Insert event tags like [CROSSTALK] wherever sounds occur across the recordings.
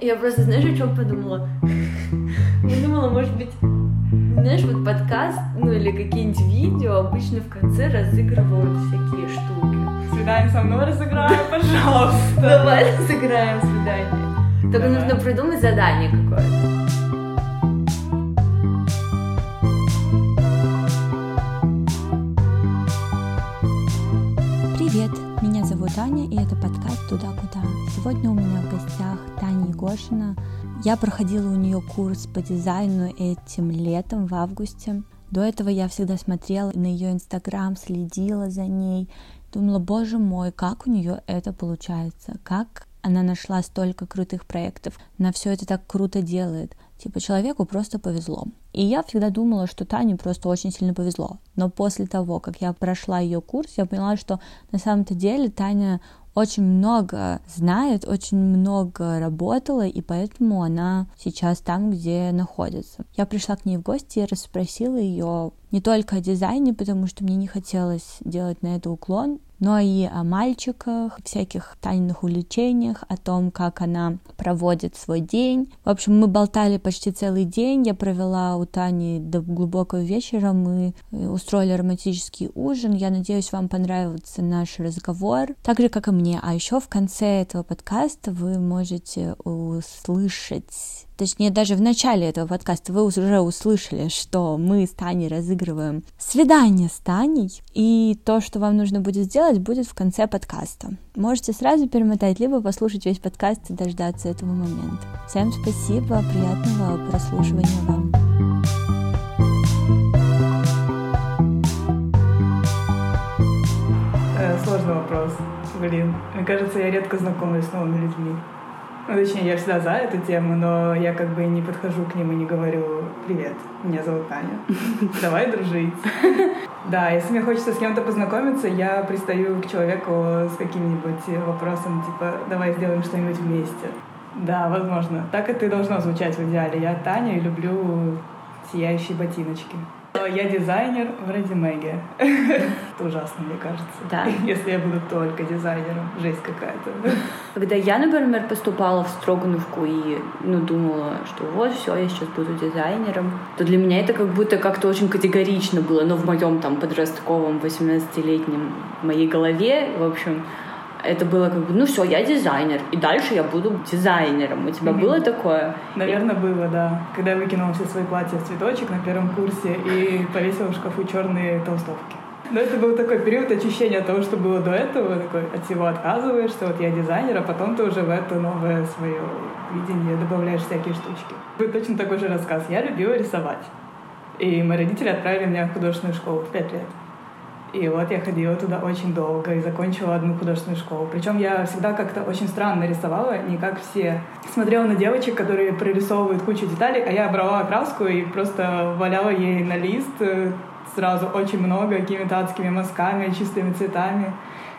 Я просто, знаешь, о чем подумала? [LAUGHS] Я думала, может быть, знаешь, вот подкаст, ну или какие-нибудь видео обычно в конце разыгрывают всякие штуки. Свидание со мной разыграем, [LAUGHS] пожалуйста. Давай разыграем свидание. Только Давай. нужно придумать задание какое-то. Аня, и это подкаст «Туда-куда». Сегодня у меня в гостях Таня Егошина. Я проходила у нее курс по дизайну этим летом, в августе. До этого я всегда смотрела на ее инстаграм, следила за ней, думала, боже мой, как у нее это получается, как она нашла столько крутых проектов, она все это так круто делает. Типа человеку просто повезло. И я всегда думала, что Тане просто очень сильно повезло. Но после того, как я прошла ее курс, я поняла, что на самом-то деле Таня очень много знает, очень много работала, и поэтому она сейчас там, где находится. Я пришла к ней в гости и расспросила ее не только о дизайне, потому что мне не хотелось делать на это уклон, но и о мальчиках, всяких тайных увлечениях, о том, как она проводит свой день. В общем, мы болтали почти целый день. Я провела у Тани до глубокого вечера. Мы устроили романтический ужин. Я надеюсь, вам понравится наш разговор, так же, как и мне. А еще в конце этого подкаста вы можете услышать Точнее, даже в начале этого подкаста вы уже услышали, что мы с Таней разыгрываем свидание с Таней, и то, что вам нужно будет сделать, будет в конце подкаста. Можете сразу перемотать, либо послушать весь подкаст и дождаться этого момента. Всем спасибо, приятного прослушивания вам. Э, Сложный вопрос. Блин, мне кажется, я редко знакомлюсь с новыми людьми. Точнее, я всегда за эту тему, но я как бы не подхожу к ним и не говорю «Привет, меня зовут Таня, [LAUGHS] давай дружить». Да, если мне хочется с кем-то познакомиться, я пристаю к человеку с каким-нибудь вопросом, типа «давай сделаем что-нибудь вместе». Да, возможно. Так это и должно звучать в идеале. Я Таня и люблю сияющие ботиночки. Я дизайнер в Радимеге. Это ужасно, мне кажется. Да. Если я буду только дизайнером. Жесть какая-то. Когда я, например, поступала в Строгановку и ну, думала, что вот, все, я сейчас буду дизайнером, то для меня это как будто как-то очень категорично было, но в моем там подростковом 18-летнем моей голове, в общем, это было как бы, ну все, я дизайнер, и дальше я буду дизайнером. У тебя было такое? Наверное, было, да. Когда я выкинула все свои платья в цветочек на первом курсе и повесила в шкафу черные толстовки. Но это был такой период очищения того, что было до этого. Такой от всего отказываешься, вот я дизайнер, а потом ты уже в это новое свое видение добавляешь всякие штучки. Был точно такой же рассказ. Я любила рисовать. И мои родители отправили меня в художественную школу в пять лет. И вот я ходила туда очень долго и закончила одну художественную школу. Причем я всегда как-то очень странно рисовала, не как все. Смотрела на девочек, которые прорисовывают кучу деталей, а я брала краску и просто валяла ей на лист э, сразу очень много, какими-то адскими мазками, чистыми цветами.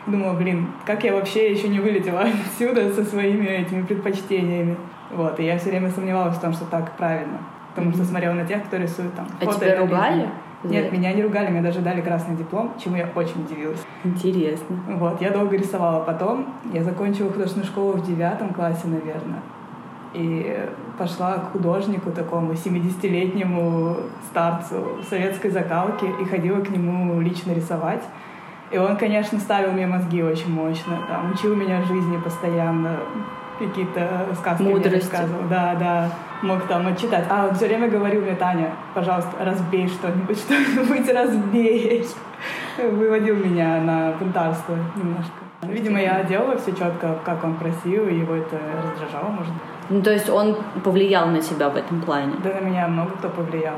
Думала, блин, как я вообще еще не вылетела отсюда со своими этими предпочтениями. Вот, и я все время сомневалась в том, что так правильно. Потому что смотрела на тех, кто рисует там А тебя фотореализм. ругали? Нет, меня не ругали, мне даже дали красный диплом, чему я очень удивилась. Интересно. Вот, я долго рисовала. Потом я закончила художественную школу в девятом классе, наверное. И пошла к художнику такому 70-летнему старцу советской закалки и ходила к нему лично рисовать. И он, конечно, ставил мне мозги очень мощно, там, учил меня жизни постоянно, какие-то сказки мне рассказывал. Да, да, мог там отчитать. А он все время говорил мне, Таня, пожалуйста, разбей что-нибудь, [LAUGHS] что-нибудь разбей. Выводил меня на бунтарство немножко. Видимо, я делала все четко, как он просил, и его это раздражало, может быть. Ну, то есть он повлиял на тебя в этом плане? Да на меня много кто повлиял.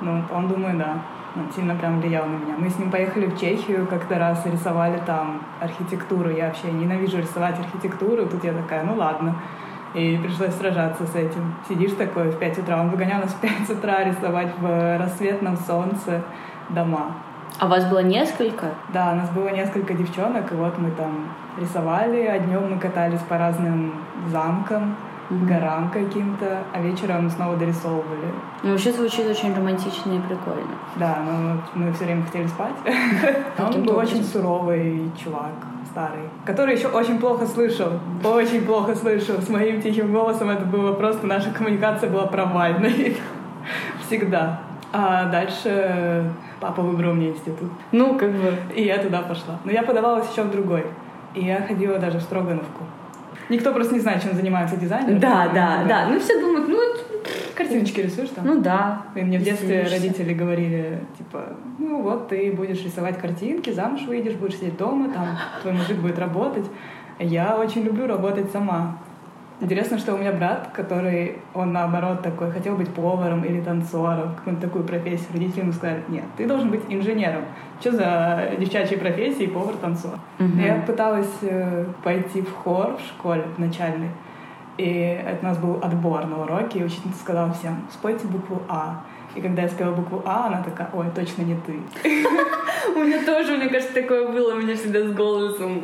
Ну, он, думаю, да. Он сильно прям влиял на меня. Мы с ним поехали в Чехию как-то раз и рисовали там архитектуру. Я вообще ненавижу рисовать архитектуру. Тут я такая, ну ладно. И пришлось сражаться с этим. Сидишь такой в 5 утра. Он выгонял нас в 5 утра рисовать в рассветном солнце дома. А вас было несколько? Да, у нас было несколько девчонок, и вот мы там рисовали, а днем мы катались по разным замкам, Мгм. горам каким-то, а вечером снова дорисовывали. Ну, вообще звучит очень романтично и прикольно. Да, но мы все время хотели спать. [LAUGHS] Он был очень суровый чувак, старый, который еще очень плохо слышал, очень плохо слышал. С моим тихим голосом это было просто, наша коммуникация была провальной. [LAUGHS] Всегда. А дальше папа выбрал мне институт. Ну, как бы... И я туда пошла. Но я подавалась еще в другой. И я ходила даже в Строгановку. Никто просто не знает, чем занимается дизайнер. Да, да, да. Ну, все думают, ну, картиночки рисуешь там? Ну да. И мне в детстве родители говорили, типа, ну вот ты будешь рисовать картинки, замуж выйдешь, будешь сидеть дома, там твой мужик будет работать. Я очень люблю работать сама. Интересно, что у меня брат, который, он наоборот такой, хотел быть поваром или танцором, какую-то такую профессию. Родители ему сказали, нет, ты должен быть инженером. Что за девчачьи профессии повар-танцор? Угу. Я пыталась э, пойти в хор в школе в начальной. И у нас был отбор на уроке, и учительница сказала всем, спойте букву А. И когда я спела букву А, она такая, ой, точно не ты. [LAUGHS] У меня тоже, мне кажется, такое было. У меня всегда с голосом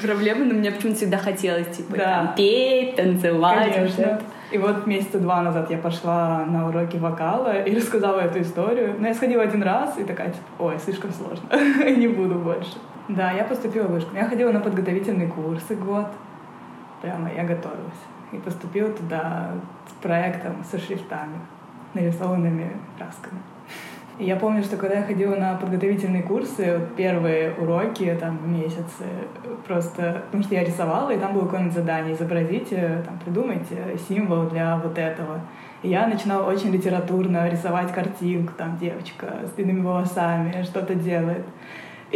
проблемы, но мне почему-то всегда хотелось, типа, там, петь, танцевать. Конечно. И вот месяца два назад я пошла на уроки вокала и [LAUGHS] рассказала эту историю. Но я сходила один раз и такая, типа, ой, слишком сложно, [LAUGHS] не буду больше. Да, я поступила в вышку. Я ходила на подготовительные курсы год. Прямо я готовилась. И поступила туда с проектом со шрифтами нарисованными красками. И я помню, что когда я ходила на подготовительные курсы, первые уроки, там, месяцы, просто, потому что я рисовала, и там было какое-нибудь задание, изобразите, там, придумайте символ для вот этого. И я начинала очень литературно рисовать картинку, там, девочка с длинными волосами что-то делает.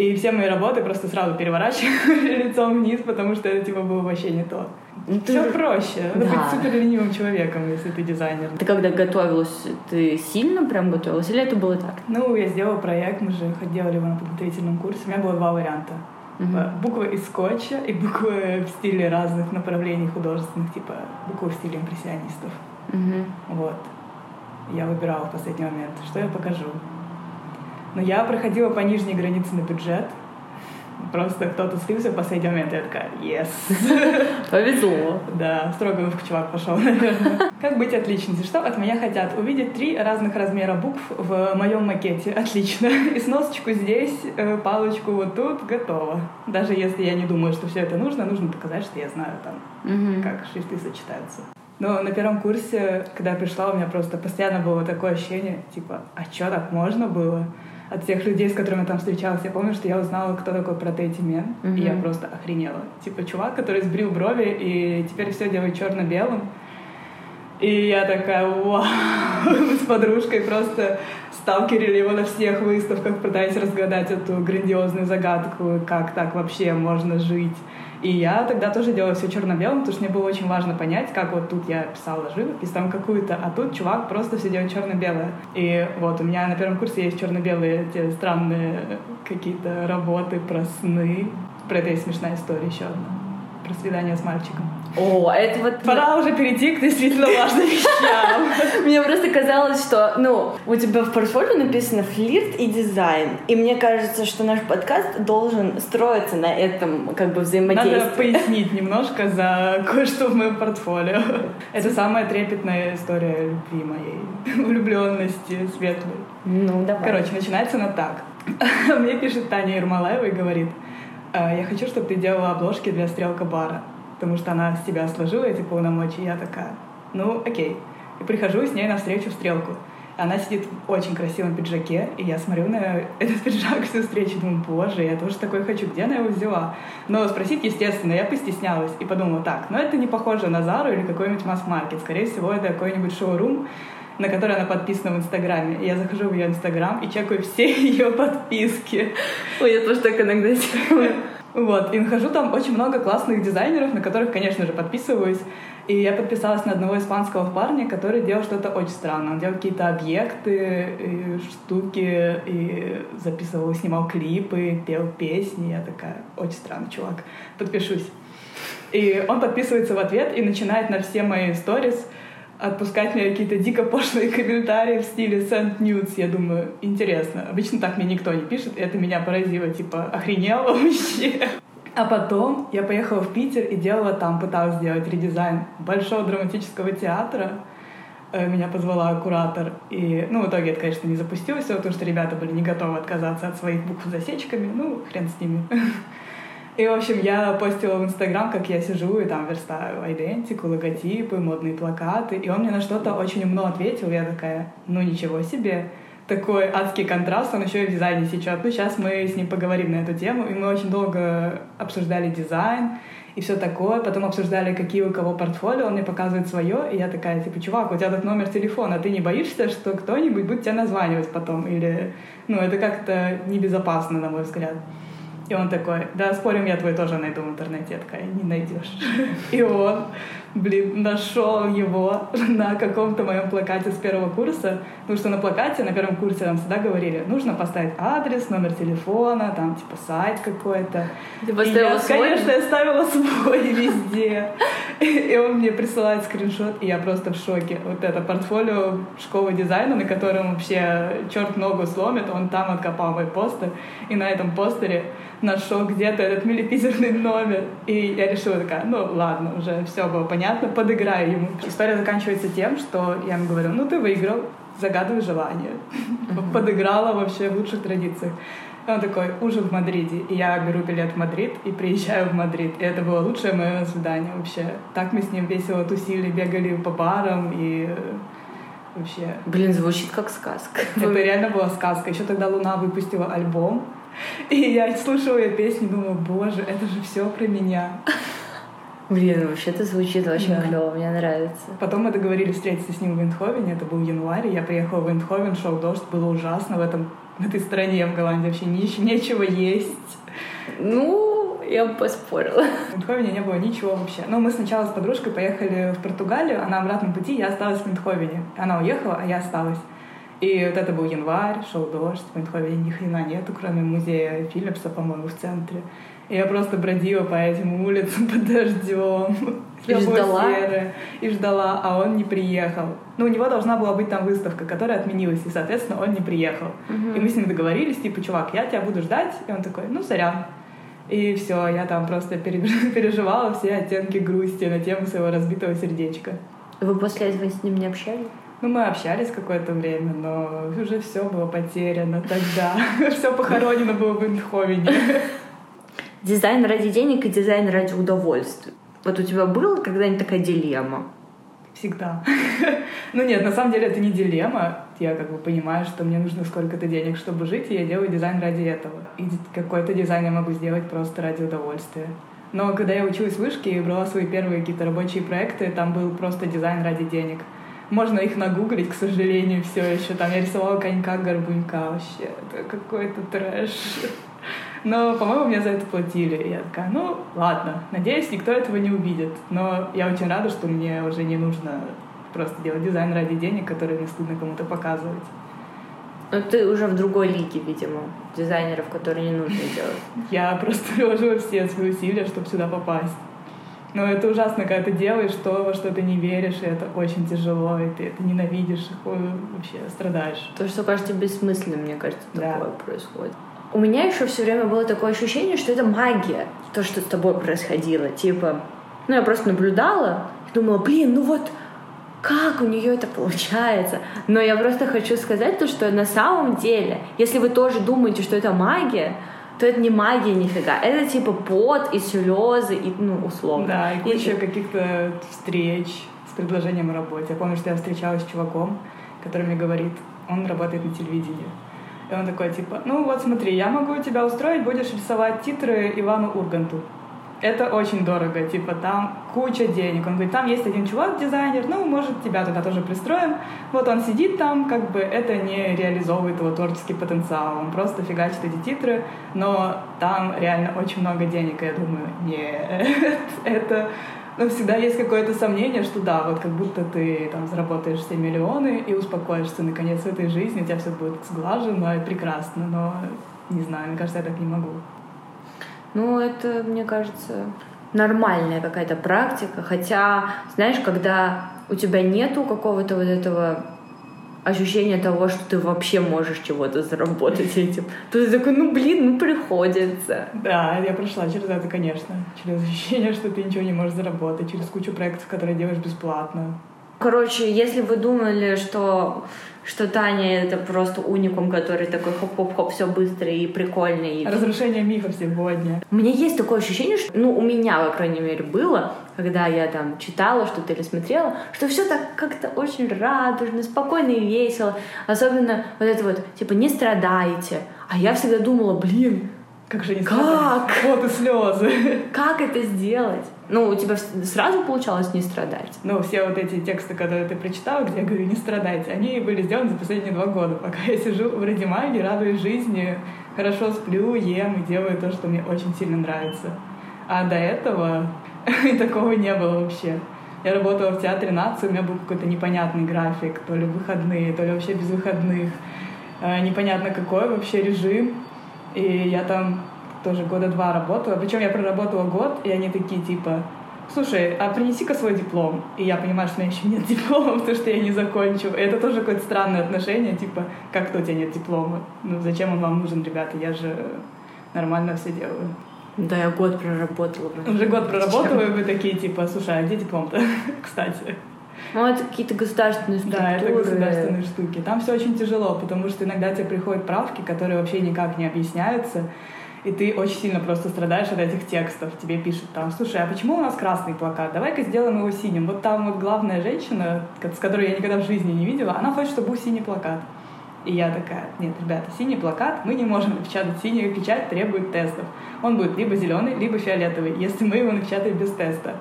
И все мои работы просто сразу переворачивали [LAUGHS] лицом вниз, потому что это типа было вообще не то. Ну, Все же... проще. Надо да. быть супер ленивым человеком, если ты дизайнер. Ты когда готовилась, ты сильно прям готовилась или это было так? Ну, я сделала проект, мы же делали его на подготовительном курсе. У меня было два варианта. Угу. Буквы из скотча и буквы в стиле разных направлений художественных, типа буквы в стиле импрессионистов. Угу. Вот. Я выбирала в последний момент, что я покажу. Но я проходила по нижней границе на бюджет. Просто кто-то слился в последний момент, и я такая, yes. [LAUGHS] Повезло. Да, строго в чувак пошел, наверное. [LAUGHS] Как быть отличницей? Что от меня хотят? Увидеть три разных размера букв в моем макете. Отлично. [LAUGHS] И сносочку здесь, э, палочку вот тут, готово. Даже если я не думаю, что все это нужно, нужно показать, что я знаю там, как шрифты сочетаются. Но на первом курсе, когда я пришла, у меня просто постоянно было такое ощущение, типа, а что так можно было? От всех людей, с которыми я там встречалась. Я помню, что я узнала, кто такой Протети Мен, mm-hmm. и я просто охренела. Типа чувак, который сбрил брови и теперь все делает черно-белым. И я такая, вау, [LAUGHS] с подружкой просто сталкерили его на всех выставках, пытаясь разгадать эту грандиозную загадку, как так вообще можно жить. И я тогда тоже делала все черно-белым, потому что мне было очень важно понять, как вот тут я писала живопись там какую-то, а тут чувак просто все делает черно-белое. И вот у меня на первом курсе есть черно-белые те странные какие-то работы про сны. Про это есть смешная история еще одна. Про свидание с мальчиком. О, это вот... Пора уже перейти к действительно важным вещам. [LAUGHS] Мне просто казалось, что, ну, у тебя в портфолио написано флирт и дизайн. И мне кажется, что наш подкаст должен строиться на этом, как бы, взаимодействии. Надо пояснить немножко за кое-что в моем портфолио. Это самая трепетная история любви моей. Влюбленности светлой. Ну, давай. Короче, начинается она так. [LAUGHS] Мне пишет Таня Ермолаева и говорит, «Э, я хочу, чтобы ты делала обложки для Стрелка Бара потому что она с себя сложила эти полномочия, я такая, ну, окей. И прихожу с ней на встречу в стрелку. Она сидит в очень красивом пиджаке, и я смотрю на [LAUGHS] этот пиджак всю встречу, думаю, боже, я тоже такой хочу, где она его взяла? Но спросить, естественно, я постеснялась и подумала, так, ну это не похоже на Зару или какой-нибудь масс-маркет, скорее всего, это какой-нибудь шоурум, на который она подписана в Инстаграме. Я захожу в ее Инстаграм и чекаю все [LAUGHS] ее подписки. Ой, я тоже так иногда делаю. Вот, и нахожу там очень много классных дизайнеров, на которых, конечно же, подписываюсь. И я подписалась на одного испанского парня, который делал что-то очень странное. Он делал какие-то объекты, и штуки, и записывал, снимал клипы, пел песни. Я такая, очень странный чувак, подпишусь. И он подписывается в ответ и начинает на все мои сторис отпускать мне какие-то дико пошлые [LAUGHS] комментарии в стиле send nudes. Я думаю, интересно. Обычно так мне никто не пишет, и это меня поразило. Типа, охренела [LAUGHS] вообще. А потом я поехала в Питер и делала там, пыталась сделать редизайн Большого драматического театра. Э, меня позвала куратор. И, ну, в итоге это, конечно, не запустилось, потому что ребята были не готовы отказаться от своих букв с засечками. Ну, хрен с ними. [LAUGHS] И, в общем, я постила в Инстаграм, как я сижу и там верстаю идентику, логотипы, модные плакаты. И он мне на что-то очень умно ответил. Я такая, ну ничего себе такой адский контраст, он еще и в дизайне сечет. Ну, сейчас мы с ним поговорим на эту тему, и мы очень долго обсуждали дизайн и все такое. Потом обсуждали, какие у кого портфолио, он мне показывает свое, и я такая, типа, чувак, у тебя тут номер телефона, ты не боишься, что кто-нибудь будет тебя названивать потом? Или, ну, это как-то небезопасно, на мой взгляд. И он такой, да, спорим, я твой тоже найду в интернете. Я такая, не найдешь. И он, блин, нашел его на каком-то моем плакате с первого курса. Потому что на плакате на первом курсе нам всегда говорили, нужно поставить адрес, номер телефона, там, типа, сайт какой-то. Ты поставила я, свой? Конечно, я ставила свой везде. И он мне присылает скриншот, и я просто в шоке. Вот это портфолио школы дизайна, на котором вообще черт ногу сломит, он там откопал мой постер. И на этом постере нашел где-то этот миллипизерный номер. И я решила такая, ну ладно, уже все было понятно, подыграю ему. История заканчивается тем, что я ему говорю, ну ты выиграл, загадывай желание. Подыграла вообще в лучших традициях. И он такой, ужин в Мадриде. И я беру билет в Мадрид и приезжаю в Мадрид. И это было лучшее мое свидание вообще. Так мы с ним весело тусили, бегали по барам и вообще... Блин, звучит как сказка. Это реально была сказка. Еще тогда Луна выпустила альбом, и я слушала ее песни и думала, боже, это же все про меня. Блин, вообще-то звучит очень Да. клево, мне нравится. Потом мы договорились встретиться с ним в Эндховене, это был январь, я приехала в Эндховен, шел дождь, было ужасно в, этом, в этой стране, в Голландии вообще ни- нечего есть. Ну, я бы поспорила. В Эндховене не было ничего вообще. Но мы сначала с подружкой поехали в Португалию, а на обратном пути я осталась в Эндховене. Она уехала, а я осталась. И вот это был январь, шел дождь, в Эндховене ни хрена нету, кроме музея Филлипса, по-моему, в центре. И я просто бродила по этим улицам [LAUGHS] под дождем. И ждала? серое. И ждала, а он не приехал. Ну, у него должна была быть там выставка, которая отменилась, и, соответственно, он не приехал. И мы с ним договорились, типа, чувак, я тебя буду ждать. И он такой, ну, сорян. И все, я там просто пере- [LAUGHS] переживала все оттенки грусти на тему своего разбитого сердечка. Вы после этого с ним не общались? Ну, мы общались какое-то время, но уже все было потеряно тогда. [LAUGHS] Все похоронено было в Эндховене. [LAUGHS] Дизайн ради денег и дизайн ради удовольствия. Вот у тебя была когда-нибудь такая дилемма? Всегда. [LAUGHS] Ну нет, на самом деле это не дилемма. Я как бы понимаю, что мне нужно сколько-то денег, чтобы жить, и я делаю дизайн ради этого. И какой-то дизайн я могу сделать просто ради удовольствия. Но когда я училась в вышке и брала свои первые какие-то рабочие проекты, там был просто дизайн ради денег. Можно их нагуглить, к сожалению, все еще. Там я рисовала конька-горбунька вообще. Это какой-то трэш. Но, по-моему, мне за это платили. И я такая, ну, ладно, надеюсь, никто этого не увидит. Но я очень рада, что мне уже не нужно просто делать дизайн ради денег, который мне стыдно кому-то показывать. Ну, ты уже в другой лиге, видимо, дизайнеров, которые не нужно делать. Я просто [LAUGHS] приложила все свои усилия, чтобы сюда попасть. Но это ужасно, когда ты делаешь то, во что ты не веришь, и это очень тяжело, и ты это ненавидишь, и вообще страдаешь. То, что кажется бессмысленным, мне кажется, Да. такое происходит. У меня еще все время было такое ощущение, что это магия, то, что с тобой происходило. Типа, ну, я просто наблюдала и думала, блин, ну вот как у нее это получается? Но я просто хочу сказать то, что на самом деле, если вы тоже думаете, что это магия, то это не магия нифига. Это типа пот и слезы, и, ну, условно. Да, и И- куча каких-то встреч с предложением о работе. Я помню, что я встречалась с чуваком, который мне говорит, он работает на телевидении. И он такой, типа, ну вот смотри, я могу тебя устроить, будешь рисовать титры Ивану Урганту. Это очень дорого, типа там куча денег. Он говорит, там есть один чувак, дизайнер, ну, может, тебя туда тоже пристроим. Вот он сидит там, как бы это не реализовывает его творческий потенциал. Он просто фигачит эти титры, но там реально очень много денег. И я думаю, нет, [LAUGHS] это... Но всегда есть какое-то сомнение, что да, вот как будто ты там заработаешь все миллионы и успокоишься наконец в этой жизни, у тебя все будет сглажено и прекрасно, но не знаю, мне кажется, я так не могу. Ну, это, мне кажется, нормальная какая-то практика. Хотя, знаешь, когда у тебя нету какого-то вот этого ощущения того, что ты вообще можешь чего-то заработать этим, то ты такой, ну блин, ну приходится. Да, я прошла через это, конечно. Через ощущение, что ты ничего не можешь заработать, через кучу проектов, которые делаешь бесплатно. Короче, если вы думали, что что Таня это просто уникум, который такой хоп-хоп-хоп, все быстро и прикольно. И... Разрушение мифов сегодня. У меня есть такое ощущение, что, ну, у меня, по крайней мере, было, когда я там читала что-то или смотрела, что все так как-то очень радужно, спокойно и весело. Особенно вот это вот, типа, не страдайте. А я всегда думала, блин, как же не Как? Вот и слезы. Как это сделать? Ну, у тебя сразу получалось не страдать? Ну, все вот эти тексты, которые ты прочитала, где я говорю, не страдайте, они были сделаны за последние два года, пока я сижу в Радимаге, радуюсь жизни, хорошо сплю, ем и делаю то, что мне очень сильно нравится. А до этого [LAUGHS] такого не было вообще. Я работала в театре нации, у меня был какой-то непонятный график, то ли выходные, то ли вообще без выходных. А, непонятно какой вообще режим. И я там тоже года два работала. Причем я проработала год, и они такие типа, слушай, а принеси-ка свой диплом. И я понимаю, что у меня еще нет диплома, [LAUGHS] потому что я не закончу. И это тоже какое-то странное отношение, типа, как то у тебя нет диплома? Ну, зачем он вам нужен, ребята? Я же нормально все делаю. Да, я год проработала. Уже год проработала, и вы такие, типа, слушай, а где диплом-то, [LAUGHS] кстати? Ну, это какие-то государственные структуры. Да, это государственные штуки. Там все очень тяжело, потому что иногда тебе приходят правки, которые вообще никак не объясняются, и ты очень сильно просто страдаешь от этих текстов. Тебе пишут там, слушай, а почему у нас красный плакат? Давай-ка сделаем его синим. Вот там вот главная женщина, с которой я никогда в жизни не видела, она хочет, чтобы был синий плакат. И я такая, нет, ребята, синий плакат, мы не можем напечатать. Синяя печать требует тестов. Он будет либо зеленый, либо фиолетовый, если мы его напечатаем без теста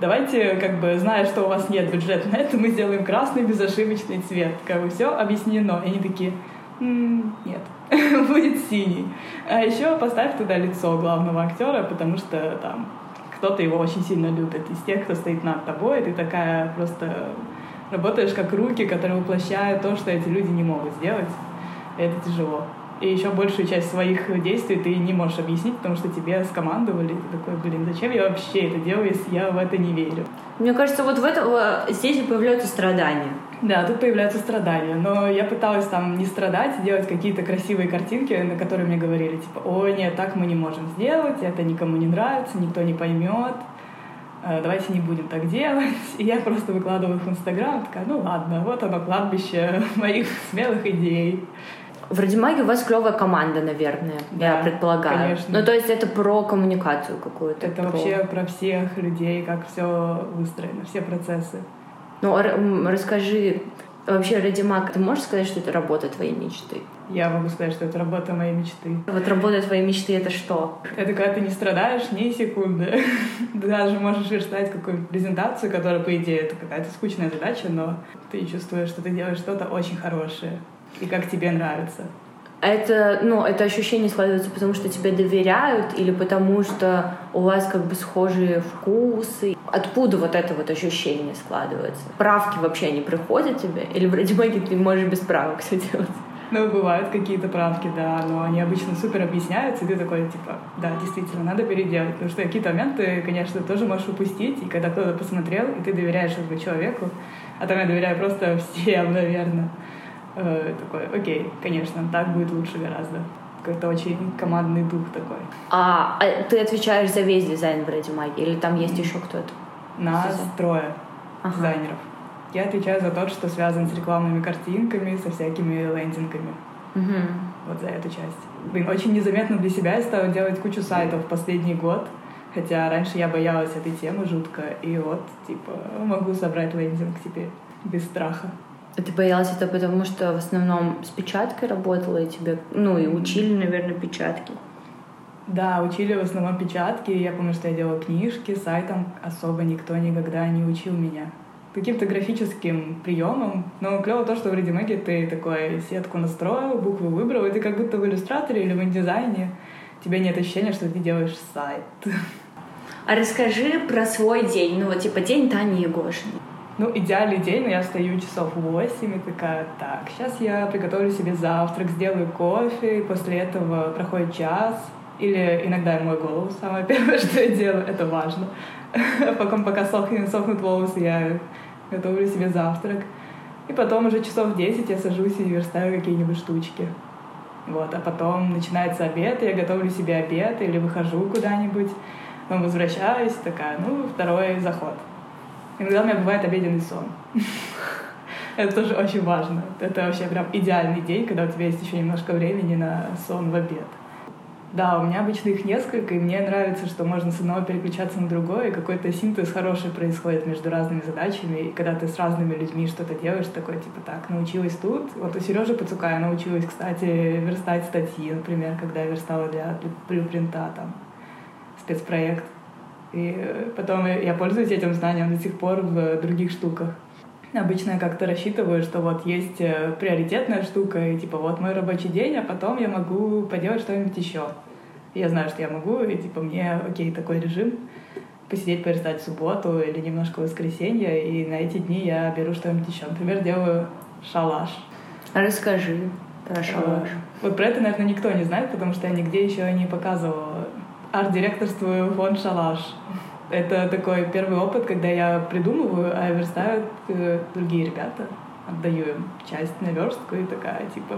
давайте, как бы, зная, что у вас нет бюджета на это, мы сделаем красный безошибочный цвет. Как бы все объяснено. И они такие, м-м, нет, [LAUGHS] будет синий. А еще поставь туда лицо главного актера, потому что там кто-то его очень сильно любит. Из тех, кто стоит над тобой, ты такая просто работаешь как руки, которые воплощают то, что эти люди не могут сделать. И это тяжело и еще большую часть своих действий ты не можешь объяснить, потому что тебе скомандовали, ты такой, блин, зачем я вообще это делаю, если я в это не верю? Мне кажется, вот в этом здесь появляются страдания. Да, тут появляются страдания, но я пыталась там не страдать, делать какие-то красивые картинки, на которые мне говорили, типа, ой, нет, так мы не можем сделать, это никому не нравится, никто не поймет, э, давайте не будем так делать. И я просто выкладываю их в Инстаграм, такая, ну ладно, вот оно кладбище моих [LAUGHS] смелых идей. В Радимаге у вас клевая команда, наверное, да, я предполагаю. Конечно. Ну, то есть это про коммуникацию какую-то. Это про... вообще про всех людей, как все выстроено, все процессы. Ну, расскажи, вообще Радимаг, ты можешь сказать, что это работа твоей мечты? Я могу сказать, что это работа моей мечты. Вот работа твоей мечты — это что? Это когда ты не страдаешь ни секунды. [LAUGHS] Даже можешь верстать какую-нибудь презентацию, которая, по идее, это какая-то скучная задача, но ты чувствуешь, что ты делаешь что-то очень хорошее и как тебе нравится? Это, ну, это ощущение складывается потому, что тебе доверяют или потому, что у вас как бы схожие вкусы. Откуда вот это вот ощущение складывается? Правки вообще не приходят тебе? Или в Радимаге ты можешь без правок все делать? Ну, бывают какие-то правки, да, но они обычно супер объясняются, и ты такой, типа, да, действительно, надо переделать. Потому что какие-то моменты, конечно, тоже можешь упустить, и когда кто-то посмотрел, и ты доверяешь этому человеку, а там я доверяю просто [LAUGHS] всем, наверное э, такой, окей, конечно, так будет лучше гораздо. Какой-то очень командный дух такой. А, а ты отвечаешь за весь дизайн в Ready Mag, или там есть еще кто-то? Нас трое ага. дизайнеров. Я отвечаю за тот, что связан с рекламными картинками, со всякими лендингами. Угу. Вот за эту часть. Блин, очень незаметно для себя я стала делать кучу сайтов последний год. Хотя раньше я боялась этой темы жутко. И вот, типа, могу собрать лендинг теперь без страха. А ты боялась это потому, что в основном с печаткой работала и тебе, ну и учили, наверное, печатки? Да, учили в основном печатки. Я помню, что я делала книжки, сайтом особо никто никогда не учил меня. Каким-то графическим приемом. Но клево то, что в Редимеге ты такой сетку настроил, буквы выбрал, и ты как будто в иллюстраторе или в индизайне. Тебя нет ощущения, что ты делаешь сайт. А расскажи про свой день, ну вот типа день Тани Егошиной. Ну, идеальный день, но я встаю часов 8 и такая, так, сейчас я приготовлю себе завтрак, сделаю кофе, и после этого проходит час, или иногда я мою голову, самое [LAUGHS] первое, что я делаю, это важно. [LAUGHS] Потом, пока сохнет, сохнут волосы, я готовлю себе завтрак. И потом уже часов 10 я сажусь и верстаю какие-нибудь штучки. Вот, а потом начинается обед, я готовлю себе обед или выхожу куда-нибудь, потом возвращаюсь, такая, ну, второй заход. Иногда у меня бывает обеденный сон. Это тоже очень важно. Это вообще прям идеальный день, когда у тебя есть еще немножко времени на сон в обед. Да, у меня обычно их несколько, и мне нравится, что можно с одного переключаться на другое, и какой-то синтез хороший происходит между разными задачами, и когда ты с разными людьми что-то делаешь, такой, типа, так, научилась тут. Вот у Сережи Пацука я научилась, кстати, верстать статьи, например, когда я верстала для блюпринта, там, спецпроект. И потом я пользуюсь этим знанием до сих пор в других штуках. Обычно я как-то рассчитываю, что вот есть э, приоритетная штука, и типа вот мой рабочий день, а потом я могу поделать что-нибудь еще. Я знаю, что я могу, и типа мне окей такой режим посидеть, поверстать в субботу или немножко в воскресенье, и на эти дни я беру что-нибудь еще. Например, делаю шалаш. Расскажи про шалаш. Вот про это, наверное, никто не знает, потому что я нигде еще не показывала. Арт-директорствую фонд «Шалаш». Это такой первый опыт, когда я придумываю, а верстают э, другие ребята. Отдаю им часть на верстку и такая, типа,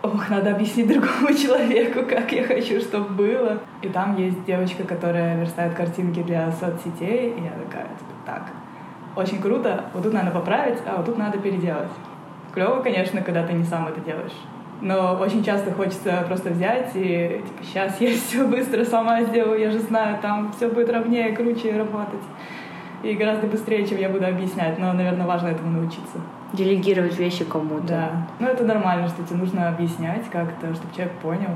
ох, надо объяснить другому [LAUGHS] человеку, как я хочу, чтобы было. И там есть девочка, которая верстает картинки для соцсетей, и я такая, типа, так, очень круто, вот тут надо поправить, а вот тут надо переделать. Клево, конечно, когда ты не сам это делаешь. Но очень часто хочется просто взять и типа, сейчас я [LAUGHS] все быстро сама сделаю, я же знаю, там все будет ровнее, круче работать. И гораздо быстрее, чем я буду объяснять. Но, наверное, важно этому научиться. Делегировать вещи кому-то. Да. Ну, это нормально, что тебе нужно объяснять как-то, чтобы человек понял.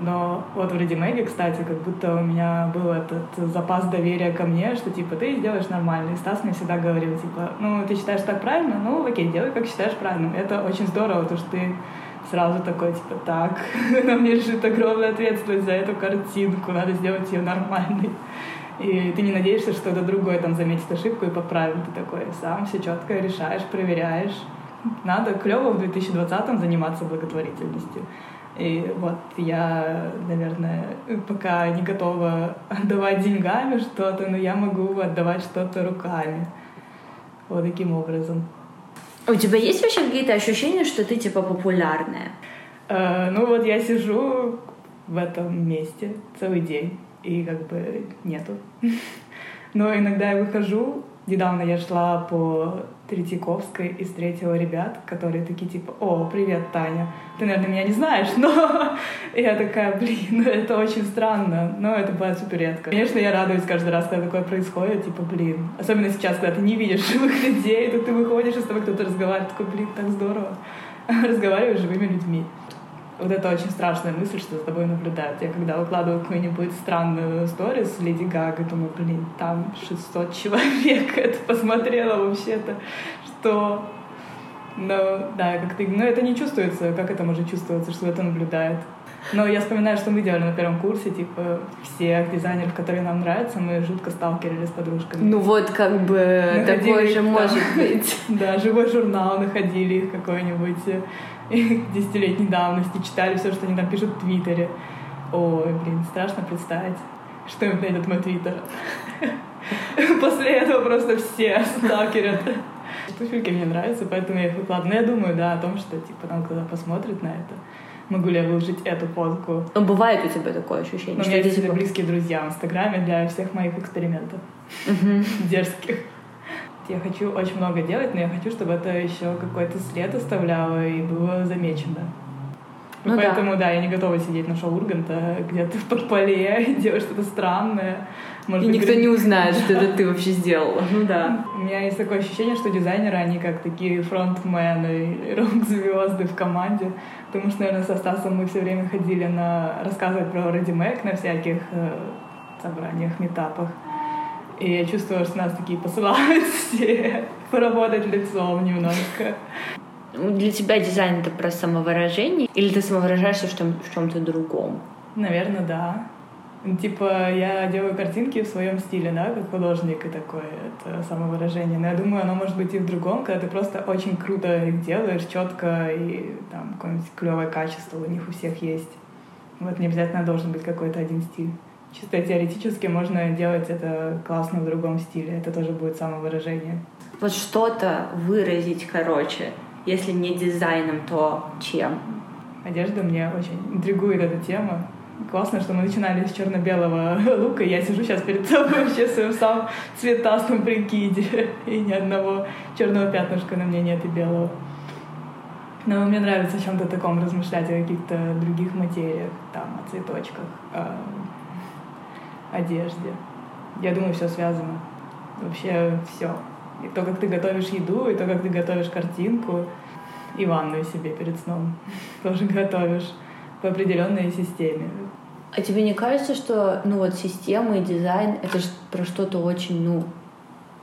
Но вот в Редимеге, кстати, как будто у меня был этот запас доверия ко мне, что типа ты сделаешь нормально. И Стас мне всегда говорил, типа, ну ты считаешь так правильно, ну окей, делай как считаешь правильным. Это очень здорово, то что ты сразу такой, типа, так, [LAUGHS] на мне лежит огромная ответственность за эту картинку, надо сделать ее нормальной. И ты не надеешься, что кто-то другой там заметит ошибку и поправит. Ты такой сам все четко решаешь, проверяешь. Надо клево в 2020-м заниматься благотворительностью. И вот я, наверное, пока не готова отдавать деньгами что-то, но я могу отдавать что-то руками. Вот таким образом. У тебя есть вообще какие-то ощущения, что ты типа популярная? Э, ну вот я сижу в этом месте целый день, и как бы нету. [LAUGHS] Но иногда я выхожу. Недавно я шла по Третьяковской и встретила ребят, которые такие типа, о, привет, Таня, ты, наверное, меня не знаешь, но [LAUGHS] я такая, блин, [LAUGHS] это очень странно, но это бывает супер редко. Конечно, я радуюсь каждый раз, когда такое происходит, типа, блин, особенно сейчас, когда ты не видишь живых [LAUGHS] людей, то ты выходишь, и с тобой кто-то разговаривает, такой, блин, так здорово, разговариваешь с живыми людьми. Вот это очень страшная мысль, что за тобой наблюдают. Я когда выкладываю какую-нибудь странную сторис с Леди Гагой, думаю, блин, там 600 человек [LAUGHS] это посмотрело вообще-то, что... Но, да, как-то... Но это не чувствуется, как это может чувствоваться, что это наблюдает. Но я вспоминаю, что мы делали на первом курсе, типа, всех дизайнеров, которые нам нравятся, мы жутко сталкерились с подружками. Ну вот, как бы, находили такое же может быть. [LAUGHS] Да, живой журнал находили их какой-нибудь [LAUGHS] десятилетней давности, читали все, что они там пишут в Твиттере. Ой, блин, страшно представить, что им найдет мой Твиттер. [LAUGHS] После этого просто все сталкерят. Туфельки мне нравятся, поэтому я их выкладываю. Но я думаю, да, о том, что типа там кто-то посмотрит на это. Могу ли я выложить эту фотку? Ну, бывает у тебя такое ощущение? Но у меня есть типа... близкие друзья в Инстаграме для всех моих экспериментов. Дерзких я хочу очень много делать, но я хочу, чтобы это еще какой-то след оставляло и было замечено. Ну, Поэтому, да. да, я не готова сидеть на шоу Урганта [LAUGHS] где-то в подполье [LAUGHS] делать что-то странное. Может и быть, никто не узнает, что это [LAUGHS] ты вообще сделала. Ну да. У меня есть такое ощущение, что дизайнеры, они как такие фронтмены, рок-звезды в команде. Потому что, наверное, со Стасом мы все время ходили на рассказывать про Mac на всяких э, собраниях, метапах. И я чувствую, что нас такие посылают [LAUGHS] все поработать лицом немножко. Для тебя дизайн — это про самовыражение? Или ты самовыражаешься в, чем- в чем-то другом? Наверное, да. Типа, я делаю картинки в своем стиле, да, как художник и такое, это самовыражение. Но я думаю, оно может быть и в другом, когда ты просто очень круто их делаешь, четко, и там какое-нибудь клевое качество у них у всех есть. Вот не обязательно должен быть какой-то один стиль чисто теоретически можно делать это классно в другом стиле. Это тоже будет самовыражение. Вот что-то выразить, короче, если не дизайном, то чем? Одежда мне очень интригует эта тема. Классно, что мы начинали с черно-белого [LAUGHS] лука, я сижу сейчас перед тобой вообще в своем самом цветастом прикиде, и ни одного черного пятнышка на мне нет и белого. Но мне нравится о чем-то таком размышлять, о каких-то других материях, там, о цветочках, одежде. Я думаю, все связано. Вообще все. И то, как ты готовишь еду, и то, как ты готовишь картинку, и ванную себе перед сном [LAUGHS] тоже готовишь по определенной системе. А тебе не кажется, что ну вот система и дизайн это же про что-то очень, ну,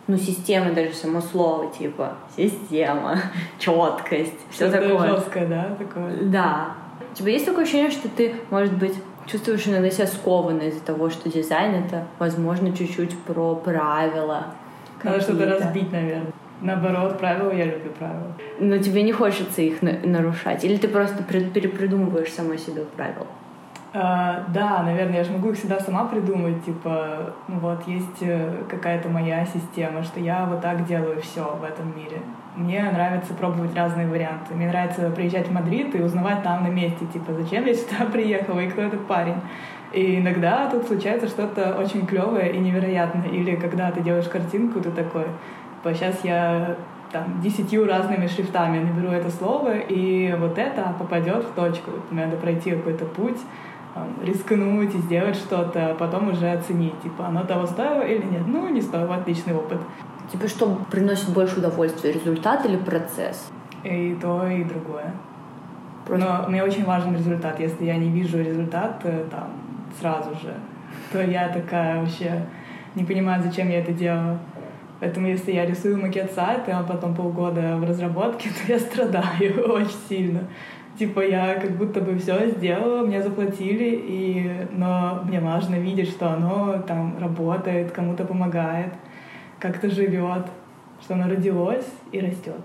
ну, система даже само слово, типа, система, [LAUGHS] четкость, все такое. жесткое, да, такое? Да. У тебя есть такое ощущение, что ты, может быть, чувствуешь иногда себя скованно из-за того, что дизайн это, возможно, чуть-чуть про правила. Надо что-то разбить, наверное. Наоборот, правила я люблю правила. Но тебе не хочется их на- нарушать? Или ты просто перепридумываешь самой себе правила? Uh, да, наверное, я же могу их всегда сама придумать, типа, ну вот есть э, какая-то моя система, что я вот так делаю все в этом мире. Мне нравится пробовать разные варианты. Мне нравится приезжать в Мадрид и узнавать там на месте, типа, зачем я сюда [LAUGHS] приехала и кто этот парень. И иногда тут случается что-то очень клевое и невероятное. Или когда ты делаешь картинку, ты такой, типа, сейчас я там десятью разными шрифтами наберу это слово, и вот это попадет в точку. Мне надо пройти какой-то путь, рискнуть и сделать что-то, а потом уже оценить, типа, оно того стоило или нет. Ну, не стоило, отличный опыт. Тебе что приносит больше удовольствия, результат или процесс? И то, и другое. Просто... Но мне очень важен результат. Если я не вижу результат э, там сразу же, то я такая вообще не понимаю, зачем я это делаю. Поэтому если я рисую макет сайта, а потом полгода в разработке, [LAUGHS] то я страдаю [LAUGHS] очень сильно. Типа я как будто бы все сделала, мне заплатили, и... но мне важно видеть, что оно там работает, кому-то помогает, как-то живет, что оно родилось и растет.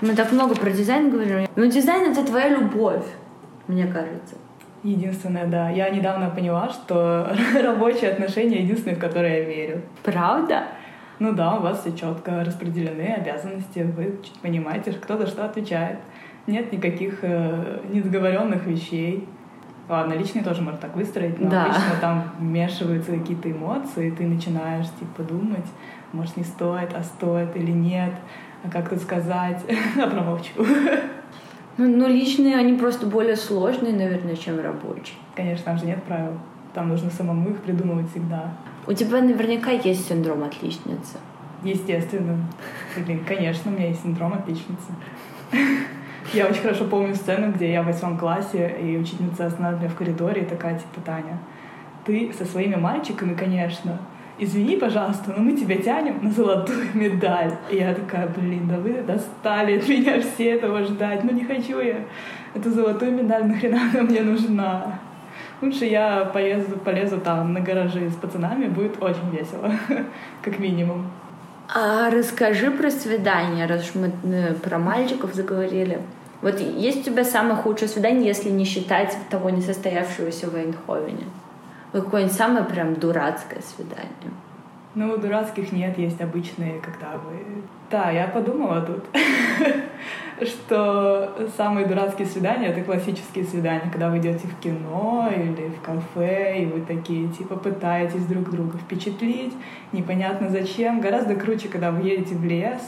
Мы так много про дизайн говорим. Но дизайн — это твоя любовь, мне кажется. Единственное, да. Я недавно поняла, что [LAUGHS] рабочие отношения единственные, в которые я верю. Правда? Ну да, у вас все четко распределены обязанности, вы понимаете, кто за что отвечает. Нет никаких э, недоговоренных вещей. Ладно, личные тоже можно так выстроить, но да. обычно там вмешиваются какие-то эмоции, ты начинаешь типа думать, может не стоит, а стоит или нет, а как тут сказать, [LAUGHS] а промолчу. Ну, ну, личные, они просто более сложные, наверное, чем рабочие. Конечно, там же нет правил. Там нужно самому их придумывать всегда. У тебя наверняка есть синдром отличницы. Естественно. Блин, конечно, у меня есть синдром отличницы. [LAUGHS] Я очень хорошо помню сцену, где я в восьмом классе, и учительница останавливает меня в коридоре и такая, типа, Таня, ты со своими мальчиками, конечно, извини, пожалуйста, но мы тебя тянем на золотую медаль. И я такая, блин, да вы достали от меня все этого ждать. Ну не хочу я эту золотую медаль, нахрена она мне нужна. Лучше я поезду, полезу там на гаражи с пацанами, будет очень весело, [LAUGHS] как минимум. А расскажи про свидание, раз мы э, про мальчиков заговорили. Вот есть у тебя самое худшее свидание, если не считать того несостоявшегося в Эйнховене? Какое-нибудь самое прям дурацкое свидание? Ну, дурацких нет, есть обычные, когда вы... Да, я подумала тут, [LAUGHS] что самые дурацкие свидания — это классические свидания, когда вы идете в кино или в кафе, и вы такие, типа, пытаетесь друг друга впечатлить, непонятно зачем. Гораздо круче, когда вы едете в лес,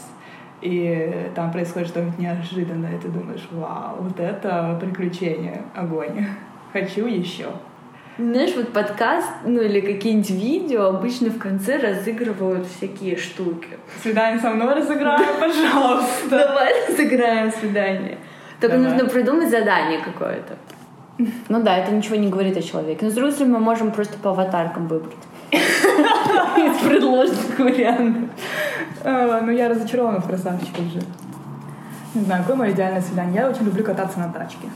и там происходит что-нибудь неожиданное, и ты думаешь, вау, вот это приключение, огонь. [LAUGHS] Хочу еще. Знаешь, вот подкаст, ну или какие-нибудь видео обычно в конце разыгрывают всякие штуки. Свидание со мной разыграем, пожалуйста. Давай разыграем свидание. Только нужно придумать задание какое-то. Ну да, это ничего не говорит о человеке. Но с другой стороны, мы можем просто по аватаркам выбрать. [LAUGHS] Из предложенных вариантов. А, ну я разочарована в красавчиках же. Не знаю, какое мое идеальное свидание. Я очень люблю кататься на тачке.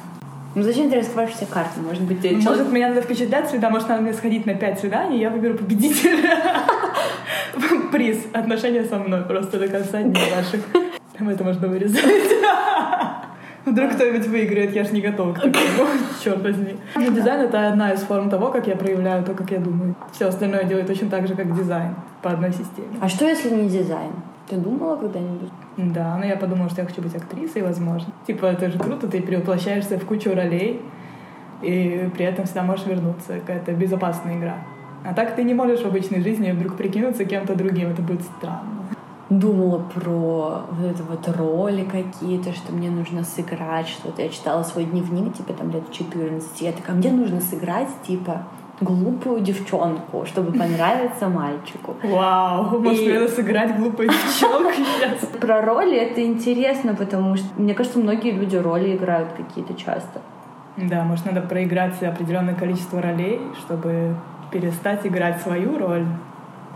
Ну зачем ты раскрываешь все карты? Может быть, ты Может, человек... меня надо впечатлять среда, может, надо мне сходить на пять свиданий, и я выберу победителя. [LAUGHS] Приз. Отношения со мной просто до конца дней ваших. Там это можно вырезать. [LAUGHS] Вдруг кто-нибудь выиграет, я ж не готова к [LAUGHS] такому. Черт возьми. Дизайн — это одна из форм того, как я проявляю то, как я думаю. Все остальное делаю точно так же, как дизайн, по одной системе. А что, если не дизайн? Ты думала когда-нибудь? Да, но я подумала, что я хочу быть актрисой, возможно. Типа, это же круто, ты перевоплощаешься в кучу ролей, и при этом всегда можешь вернуться. Какая-то безопасная игра. А так ты не можешь в обычной жизни вдруг прикинуться кем-то другим, это будет странно. Думала про вот это вот роли какие-то, что мне нужно сыграть что-то. Я читала свой дневник, типа там лет 14. Я такая, мне нужно сыграть, типа, глупую девчонку, чтобы [LAUGHS] понравиться мальчику. Вау, может, и... надо сыграть глупую [LAUGHS] девчонку сейчас. Про роли это интересно, потому что, мне кажется, многие люди роли играют какие-то часто. Да, может, надо проиграть определенное количество ролей, чтобы перестать играть свою роль.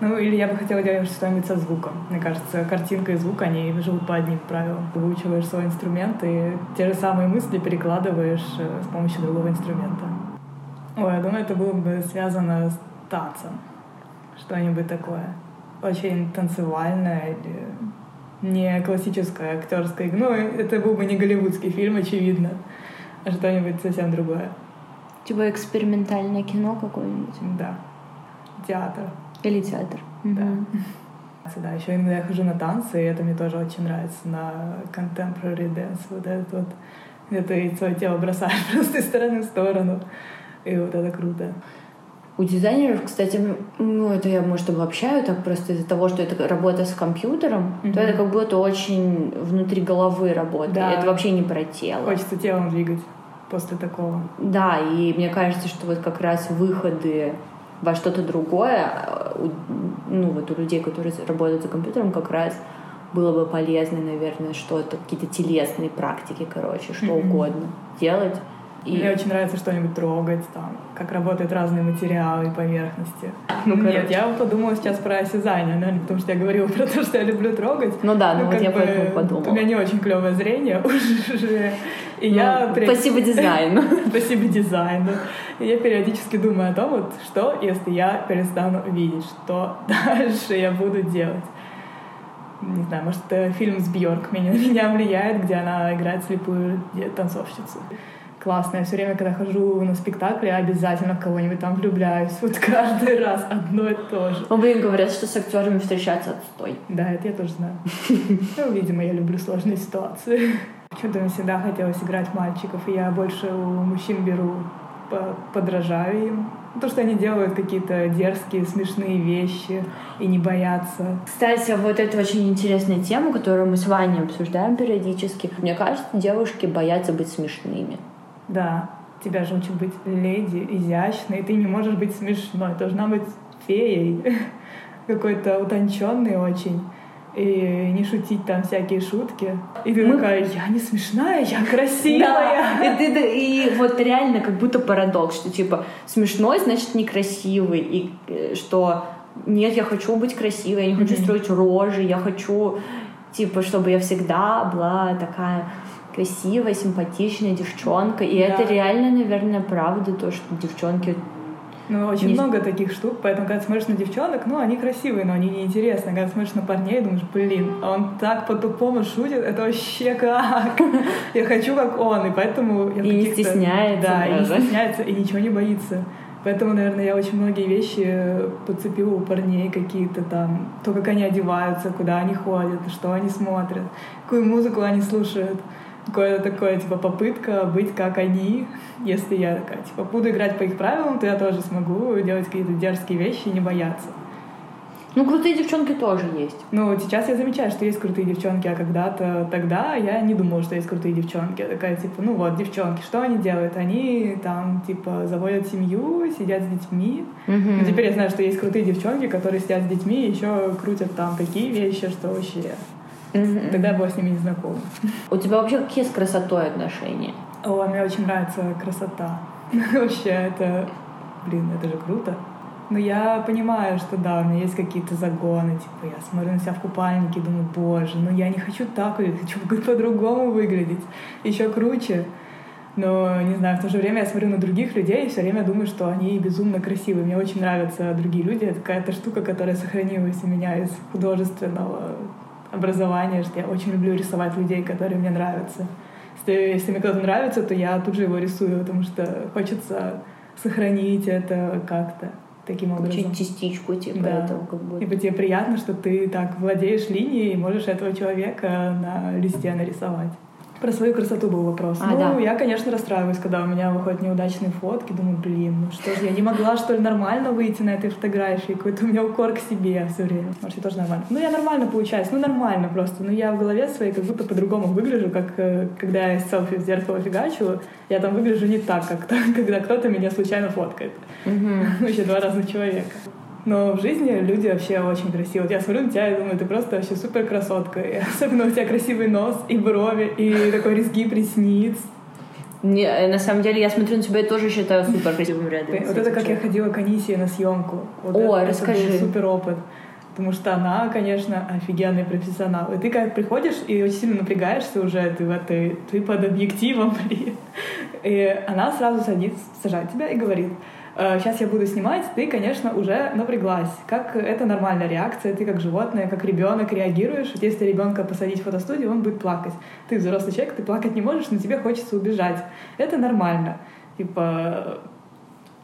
Ну, или я бы хотела делать что-нибудь со звуком. Мне кажется, картинка и звук, они живут по одним правилам. Выучиваешь свой инструмент и те же самые мысли перекладываешь э, с помощью другого инструмента. Ой, я думаю, это было бы связано с танцем. Что-нибудь такое. Очень танцевальное или не классическое актерское. Ну, это был бы не голливудский фильм, очевидно, а что-нибудь совсем другое. Типа экспериментальное кино какое-нибудь? Да. Театр. Или театр. Да. Да, еще иногда я хожу на танцы, и это мне тоже очень нравится, на contemporary dance, вот этот вот, где ты свое тело бросаешь [LAUGHS] просто из стороны в сторону. И вот это круто. У дизайнеров, кстати, ну это я, может, обобщаю так просто из-за того, что это работа с компьютером, mm-hmm. то это как будто очень внутри головы работа. Да. Это вообще не про тело. Хочется телом двигать после такого. Да, и мне кажется, что вот как раз выходы во что-то другое, э, ну вот у людей, которые работают за компьютером, как раз было бы полезно, наверное, что-то, какие-то телесные практики, короче, что mm-hmm. угодно делать и... Мне очень нравится что-нибудь трогать, там, как работают разные материалы и поверхности. Ну, Нет, я подумала сейчас про осязание, наверное, потому что я говорила [LAUGHS] про то, что я люблю трогать. Ну да, ну, ну вот я бы, поэтому подумала. У меня не очень клевое зрение [LAUGHS] уже. И ну, я... Спасибо дизайну. [LAUGHS] спасибо дизайну. И я периодически думаю о том, вот, что, если я перестану видеть, что дальше я буду делать не знаю, может, это фильм с Бьорк меня, меня влияет, где она играет слепую танцовщицу классно. Я все время, когда хожу на спектакли, я обязательно в кого-нибудь там влюбляюсь. Вот каждый раз одно и то же. Ну, блин, говорят, что с актерами встречаться отстой. Да, это я тоже знаю. [LAUGHS] Ну, видимо, я люблю сложные ситуации. Почему-то мне всегда хотелось играть мальчиков, и я больше у мужчин беру, подражаю им. То, что они делают какие-то дерзкие, смешные вещи и не боятся. Кстати, вот это очень интересная тема, которую мы с Ваней обсуждаем периодически. Мне кажется, девушки боятся быть смешными. Да, тебя же учат быть леди, изящной, и ты не можешь быть смешной, должна быть феей, [LAUGHS] какой-то утонченный очень и не шутить там всякие шутки. И ты Мы... такая, я не смешная, я красивая. Да. И, ты, и вот реально как будто парадокс, что типа смешной значит некрасивый, и э, что нет, я хочу быть красивой, я не хочу mm-hmm. строить рожи, я хочу типа, чтобы я всегда была такая красивая, симпатичная девчонка. И да. это реально, наверное, правда, то, что девчонки ну, очень не... много таких штук, поэтому, когда смотришь на девчонок, ну, они красивые, но они неинтересны. Когда смотришь на парней, думаешь, блин, а он так по-тупому шутит, это вообще как? [LAUGHS] Я хочу, как он, и поэтому... Я и не стесняется. Да, и не стесняется, и ничего не боится. Поэтому, наверное, я очень многие вещи подцепила у парней какие-то там, то, как они одеваются, куда они ходят, что они смотрят, какую музыку они слушают какое-то такое, типа, попытка быть как они. Если я такая, типа, буду играть по их правилам, то я тоже смогу делать какие-то дерзкие вещи и не бояться. Ну, крутые девчонки тоже есть. Ну, сейчас я замечаю, что есть крутые девчонки, а когда-то тогда я не думала, что есть крутые девчонки. Я такая, типа, ну вот, девчонки, что они делают? Они там, типа, заводят семью, сидят с детьми. Mm-hmm. Ну, теперь я знаю, что есть крутые девчонки, которые сидят с детьми и еще крутят там такие вещи, что вообще Mm-hmm. Тогда я была с ними не знакома. У тебя вообще какие с красотой отношения? О, мне очень нравится красота. [LAUGHS] Вообще, это... Блин, это же круто. Но я понимаю, что да, у меня есть какие-то загоны, типа я смотрю на себя в купальнике и думаю, боже, ну я не хочу так выглядеть, [LAUGHS] хочу по-другому выглядеть, еще круче. Но, не знаю, в то же время я смотрю на других людей и все время думаю, что они безумно красивые. Мне очень нравятся другие люди. Это какая-то штука, которая сохранилась у меня из художественного образования, что я очень люблю рисовать людей, которые мне нравятся. Если, если мне кто-то нравится, то я тут же его рисую, потому что хочется сохранить это как-то таким образом. Чуть частичку типа да. этого как будто. Типа тебе приятно, что ты так владеешь линией и можешь этого человека на листе нарисовать. Про свою красоту был вопрос. А, ну, да. я, конечно, расстраиваюсь, когда у меня выходят неудачные фотки. Думаю, блин, ну что же, я не могла, что ли, нормально выйти на этой фотографии? Какой-то у меня укор к себе все время. Может, я тоже нормально. Ну, я нормально получаюсь, ну, нормально просто. Но я в голове своей как будто по-другому выгляжу, как э, когда я селфи в зеркало фигачу, я там выгляжу не так, как [LAUGHS] когда кто-то меня случайно фоткает. [LAUGHS] Вообще два разных человека. Но в жизни люди вообще очень красивые. Вот я смотрю на тебя и думаю, ты просто вообще супер красотка. И [LAUGHS] особенно у тебя красивый нос и брови, и такой резгип ресниц. Не, э, на самом деле, я смотрю на тебя и тоже считаю супер [LAUGHS] красивым рядом. Вот это как я ходила к Анисе на съемку. Вот О, это, расскажи. Это был супер опыт. Потому что она, конечно, офигенный профессионал. И ты как приходишь и очень сильно напрягаешься уже, ты в этой, ты под объективом, [LAUGHS] блин. И она сразу садится, сажает тебя и говорит, сейчас я буду снимать, ты, конечно, уже напряглась. Как это нормальная реакция, ты как животное, как ребенок реагируешь. Вот если ребенка посадить в фотостудию, он будет плакать. Ты взрослый человек, ты плакать не можешь, но тебе хочется убежать. Это нормально. Типа,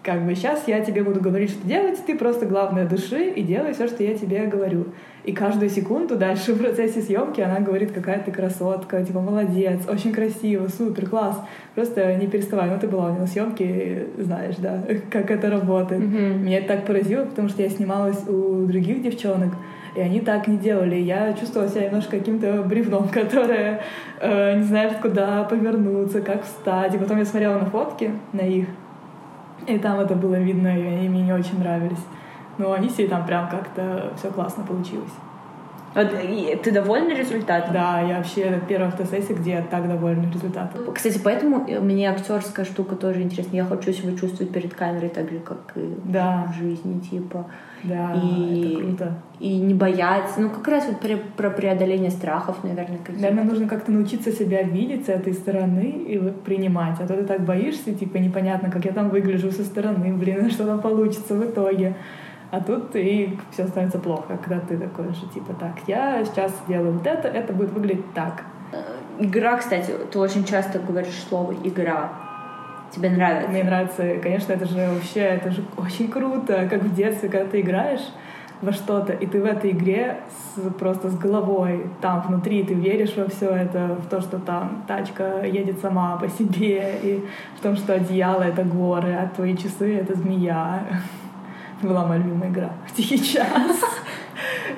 как бы сейчас я тебе буду говорить, что делать, ты просто, главное, дыши и делай все, что я тебе говорю. И каждую секунду дальше в процессе съемки она говорит, какая ты красотка, типа, молодец, очень красиво, супер, класс. Просто не переставай. Ну, ты была у меня на съемке, знаешь, да, [LAUGHS] как это работает. Мгм. Меня это так поразило, потому что я снималась у других девчонок, и они так не делали. Я чувствовала себя немножко каким-то бревном, [LAUGHS] которое э, не знает, куда повернуться, как встать. И потом я смотрела на фотки, на их, и там это было видно, и они мне не очень нравились. Но они все там прям как-то все классно получилось. Вот, и ты довольна результатом? Да, я вообще это первая фотосессия, где я так довольна результатом. Кстати, поэтому мне актерская штука тоже интересна. Я хочу себя чувствовать перед камерой так же, как и Да. в жизни, типа. Да, И- это круто. И не бояться. Ну, как раз вот про, про преодоление страхов, наверное, какие-то. Наверное, нужно как-то научиться себя видеть с этой стороны и вот принимать. А то ты так боишься, типа, непонятно, как я там выгляжу со стороны, блин, [LAUGHS] что там получится в итоге. А тут и все становится плохо, когда ты такой же, типа, так, я сейчас делаю вот это, это будет выглядеть так. Игра, кстати, ты очень часто говоришь слово «игра». Тебе нравится? Мне нравится, конечно, это же вообще, это же очень круто, как в детстве, когда ты играешь во что-то, и ты в этой игре с- просто с головой, там внутри ты веришь во все это, в то, что там тачка едет сама по себе, и в том, что одеяло — это горы, а твои часы — это змея. Была моя любимая игра в тихий час.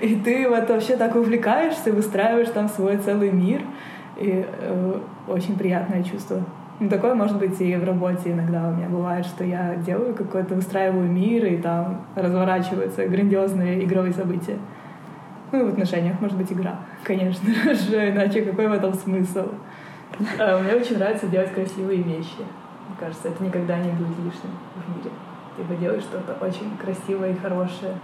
И ты в это вообще так увлекаешься, выстраиваешь там свой целый мир. И э, очень приятное чувство. Ну, такое может быть и в работе иногда у меня бывает, что я делаю какой-то, выстраиваю мир, и там разворачиваются грандиозные игровые события. Ну и в отношениях может быть игра, конечно же, иначе какой в этом смысл? А, Мне очень нравится делать красивые вещи. Мне кажется, это никогда не будет лишним в мире. Ты делаешь что-то очень красивое и хорошее.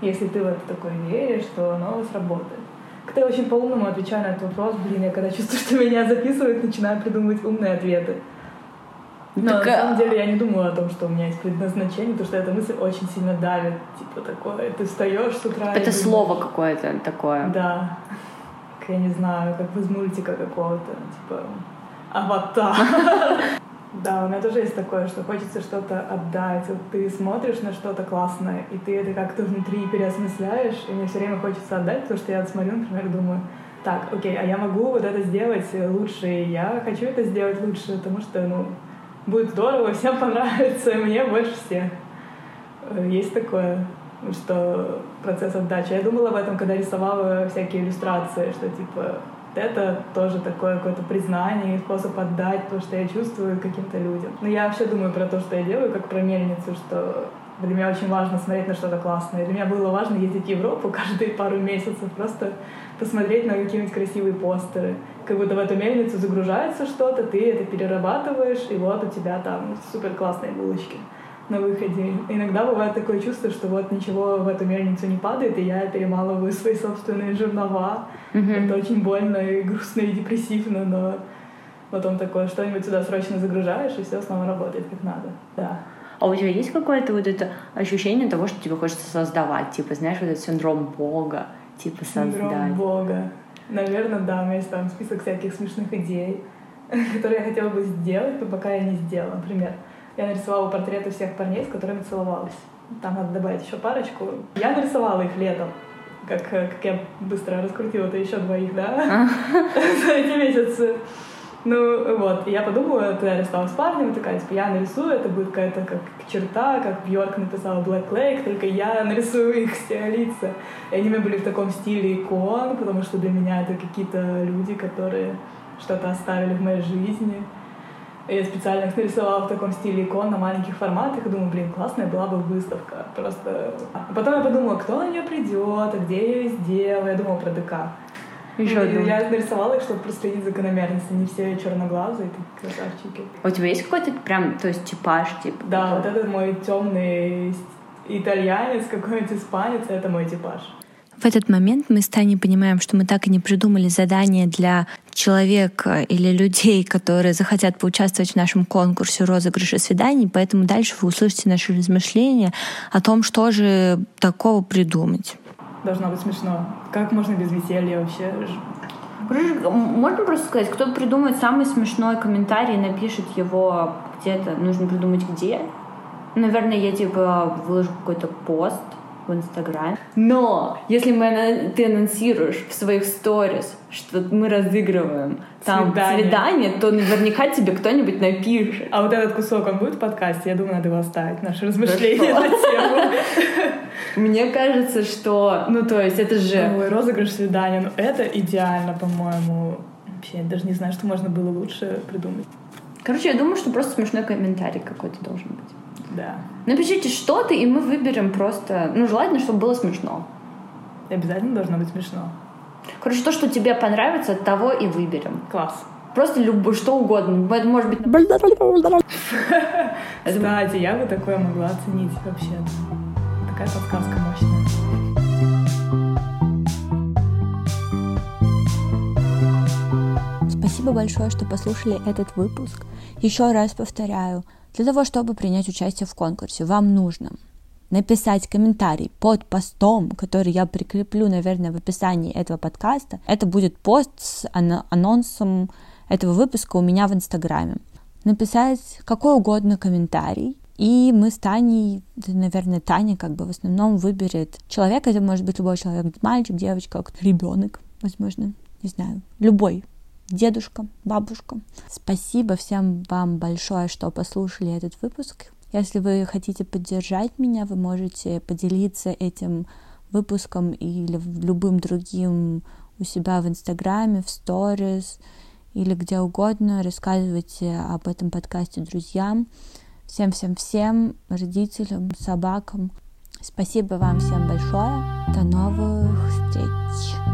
Если ты в это такое веришь, то оно сработает. Как-то я очень по-умному отвечаю на этот вопрос. Блин, я когда чувствую, что меня записывают, начинаю придумывать умные ответы. Но Так, на а- самом деле я не думала о том, что у меня есть предназначение, потому что эта мысль очень сильно давит. Типа такое, ты встаешь с утра. Это слово какое-то такое. Да. Как Я не знаю, как из мультика какого-то, типа аватар. [LAUGHS] Да, у меня тоже есть такое, что хочется что-то отдать. Вот ты смотришь на что-то классное, и ты это как-то внутри переосмысляешь, и мне все время хочется отдать, потому что я смотрю, например, думаю, так, окей, а я могу вот это сделать лучше, и я хочу это сделать лучше, потому что, ну, будет здорово, всем понравится, и мне больше всех. Есть такое, что процесс отдачи. Я думала об этом, когда рисовала всякие иллюстрации, что типа это тоже такое какое-то признание, и способ отдать то, что я чувствую каким-то людям. Но я вообще думаю про то, что я делаю, как про мельницу, что для меня очень важно смотреть на что-то классное. Для меня было важно ездить в Европу [LAUGHS] каждые пару месяцев, просто посмотреть на какие-нибудь красивые постеры. Как будто в эту мельницу загружается что-то, ты это перерабатываешь, и вот у тебя там супер классные булочки на выходе. Иногда бывает такое чувство, что вот ничего в эту мельницу не падает, и я перемалываю свои собственные жернова. Мгм. Это очень больно и грустно и депрессивно, но потом такое что-нибудь сюда срочно загружаешь, и все снова работает как надо. Да. А у тебя есть какое-то вот это ощущение того, что тебе хочется создавать? Типа, знаешь, вот этот синдром Бога, типа Синдром создать. Бога. Наверное, да, у меня есть там список всяких смешных идей, [LAUGHS] которые я хотела бы сделать, но пока я не сделала. Например, я нарисовала портреты всех парней, с которыми целовалась. Там надо добавить еще парочку. Я нарисовала их летом. Как, как я быстро раскрутила, это еще двоих, да? За эти месяцы. Ну вот, и я подумала, когда я рассталась с парнем, такая, типа, я нарисую, это будет какая-то как черта, как Бьорк написала Black Lake, только я нарисую их все лица. И они у меня были в таком стиле икон, потому что для меня это какие-то люди, которые что-то оставили в моей жизни. Я специально их нарисовала в таком стиле икон на маленьких форматах и думаю, блин, классная была бы выставка. Просто... А потом я подумала, кто на нее придет, а где я ее сделаю. Я думала про ДК. Еще одну. Я нарисовала их, чтобы проследить закономерность. Они все черноглазые, такие красавчики. А у тебя есть какой-то прям, то есть типаж, типа? Да, вот этот мой темный итальянец, какой-нибудь испанец, это мой типаж. В этот момент мы с Таней понимаем, что мы так и не придумали задание для человека или людей, которые захотят поучаствовать в нашем конкурсе розыгрыша свиданий, поэтому дальше вы услышите наши размышления о том, что же такого придумать должно быть смешно. Как можно без веселья вообще? Можно просто сказать, кто придумает самый смешной комментарий, напишет его где-то, нужно придумать где. Наверное, я типа выложу какой-то пост, в Инстаграме. Но если мы, ты анонсируешь в своих сторис, что мы разыгрываем там свидание. свидание, то наверняка тебе кто-нибудь напишет. А вот этот кусок, он будет в подкасте? Я думаю, надо его оставить, наше размышление на тему. [LAUGHS] Мне кажется, что... Ну, то есть это же... Ой, розыгрыш свидания, ну это идеально, по-моему. Вообще, я даже не знаю, что можно было лучше придумать. Короче, я думаю, что просто смешной комментарий какой-то должен быть. Да. Напишите что-то, и мы выберем просто... Ну, желательно, чтобы было смешно. Обязательно должно быть смешно. Короче, то, что тебе понравится, того и выберем. Класс. Просто люб... что угодно. Это может быть... [LAUGHS] Кстати, я бы такое могла оценить вообще. Такая подсказка мощная. Спасибо большое, что послушали этот выпуск. Еще раз повторяю, для того, чтобы принять участие в конкурсе, вам нужно написать комментарий под постом, который я прикреплю, наверное, в описании этого подкаста. Это будет пост с анонсом этого выпуска у меня в Инстаграме. Написать какой угодно комментарий, и мы с Таней, наверное, Таня как бы в основном выберет человека, это может быть любой человек, мальчик, девочка, ребенок, возможно, не знаю, любой дедушка, бабушка. Спасибо всем вам большое, что послушали этот выпуск. Если вы хотите поддержать меня, вы можете поделиться этим выпуском или любым другим у себя в Инстаграме, в сторис или где угодно. Рассказывайте об этом подкасте друзьям. Всем-всем-всем, родителям, собакам. Спасибо вам всем большое. До новых встреч.